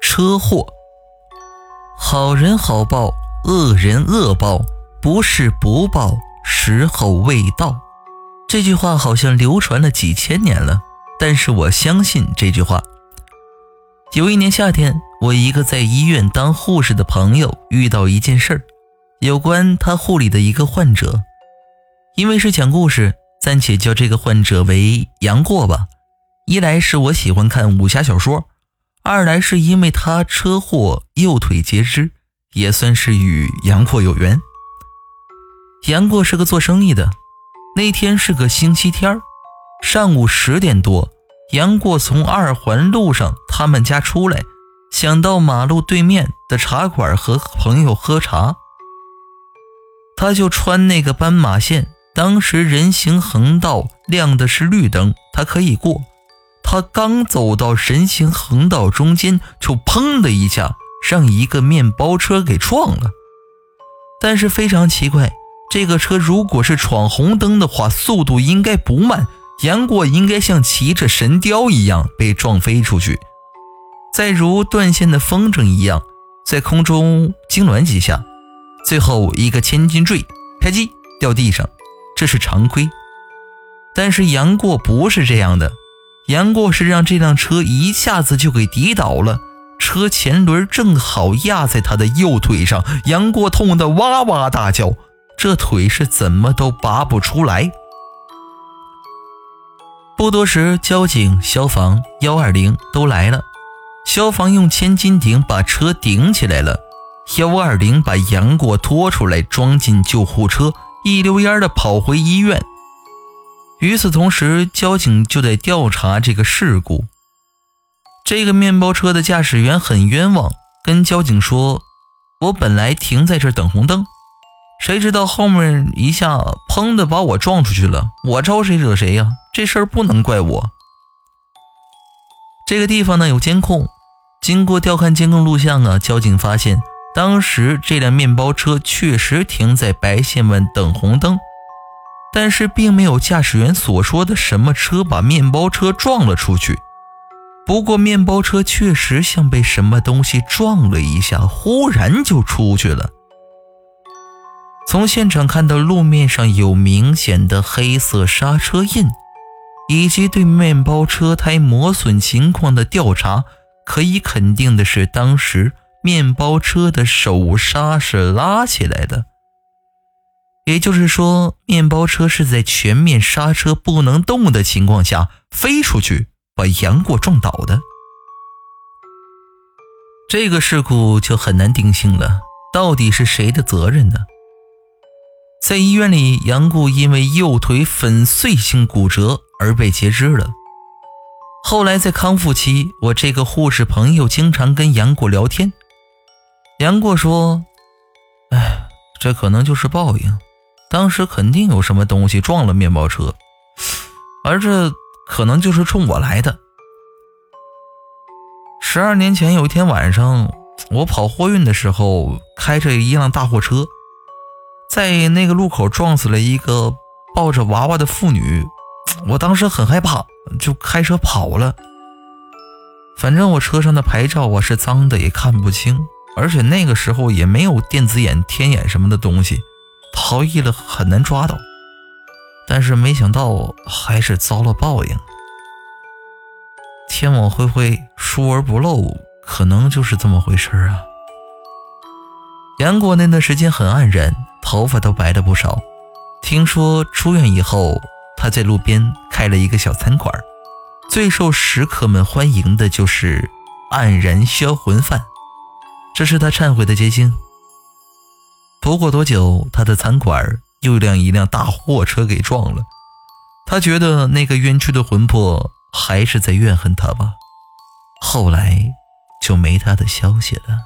车祸，好人好报，恶人恶报，不是不报，时候未到。这句话好像流传了几千年了，但是我相信这句话。有一年夏天，我一个在医院当护士的朋友遇到一件事儿，有关他护理的一个患者。因为是讲故事，暂且叫这个患者为杨过吧。一来是我喜欢看武侠小说，二来是因为他车祸右腿截肢，也算是与杨过有缘。杨过是个做生意的，那天是个星期天上午十点多。杨过从二环路上他们家出来，想到马路对面的茶馆和朋友喝茶，他就穿那个斑马线。当时人行横道亮的是绿灯，他可以过。他刚走到人行横道中间，就砰的一下让一个面包车给撞了。但是非常奇怪，这个车如果是闯红灯的话，速度应该不慢。杨过应该像骑着神雕一样被撞飞出去，再如断线的风筝一样在空中痉挛几下，最后一个千斤坠，啪叽掉地上，这是常规。但是杨过不是这样的，杨过是让这辆车一下子就给抵倒了，车前轮正好压在他的右腿上，杨过痛得哇哇大叫，这腿是怎么都拔不出来。不多时，交警、消防、幺二零都来了。消防用千斤顶把车顶起来了，幺二零把杨过拖出来，装进救护车，一溜烟的跑回医院。与此同时，交警就在调查这个事故。这个面包车的驾驶员很冤枉，跟交警说：“我本来停在这等红灯，谁知道后面一下砰的把我撞出去了，我招谁惹谁呀？”这事儿不能怪我。这个地方呢有监控，经过调看监控录像啊，交警发现当时这辆面包车确实停在白线外等红灯，但是并没有驾驶员所说的什么车把面包车撞了出去。不过面包车确实像被什么东西撞了一下，忽然就出去了。从现场看到路面上有明显的黑色刹车印。以及对面包车胎磨损情况的调查，可以肯定的是，当时面包车的手刹是拉起来的，也就是说，面包车是在全面刹车不能动的情况下飞出去，把杨过撞倒的。这个事故就很难定性了，到底是谁的责任呢？在医院里，杨过因为右腿粉碎性骨折。而被截肢了。后来在康复期，我这个护士朋友经常跟杨过聊天。杨过说：“哎，这可能就是报应。当时肯定有什么东西撞了面包车，而这可能就是冲我来的。十二年前有一天晚上，我跑货运的时候，开着一辆大货车，在那个路口撞死了一个抱着娃娃的妇女。”我当时很害怕，就开车跑了。反正我车上的牌照啊是脏的，也看不清，而且那个时候也没有电子眼、天眼什么的东西，逃逸了很难抓到。但是没想到还是遭了报应。天网恢恢，疏而不漏，可能就是这么回事啊。杨过那段时间很黯然，头发都白了不少。听说出院以后。他在路边开了一个小餐馆，最受食客们欢迎的就是黯然销魂饭，这是他忏悔的结晶。不过多久，他的餐馆又让一辆大货车给撞了，他觉得那个冤屈的魂魄还是在怨恨他吧，后来就没他的消息了。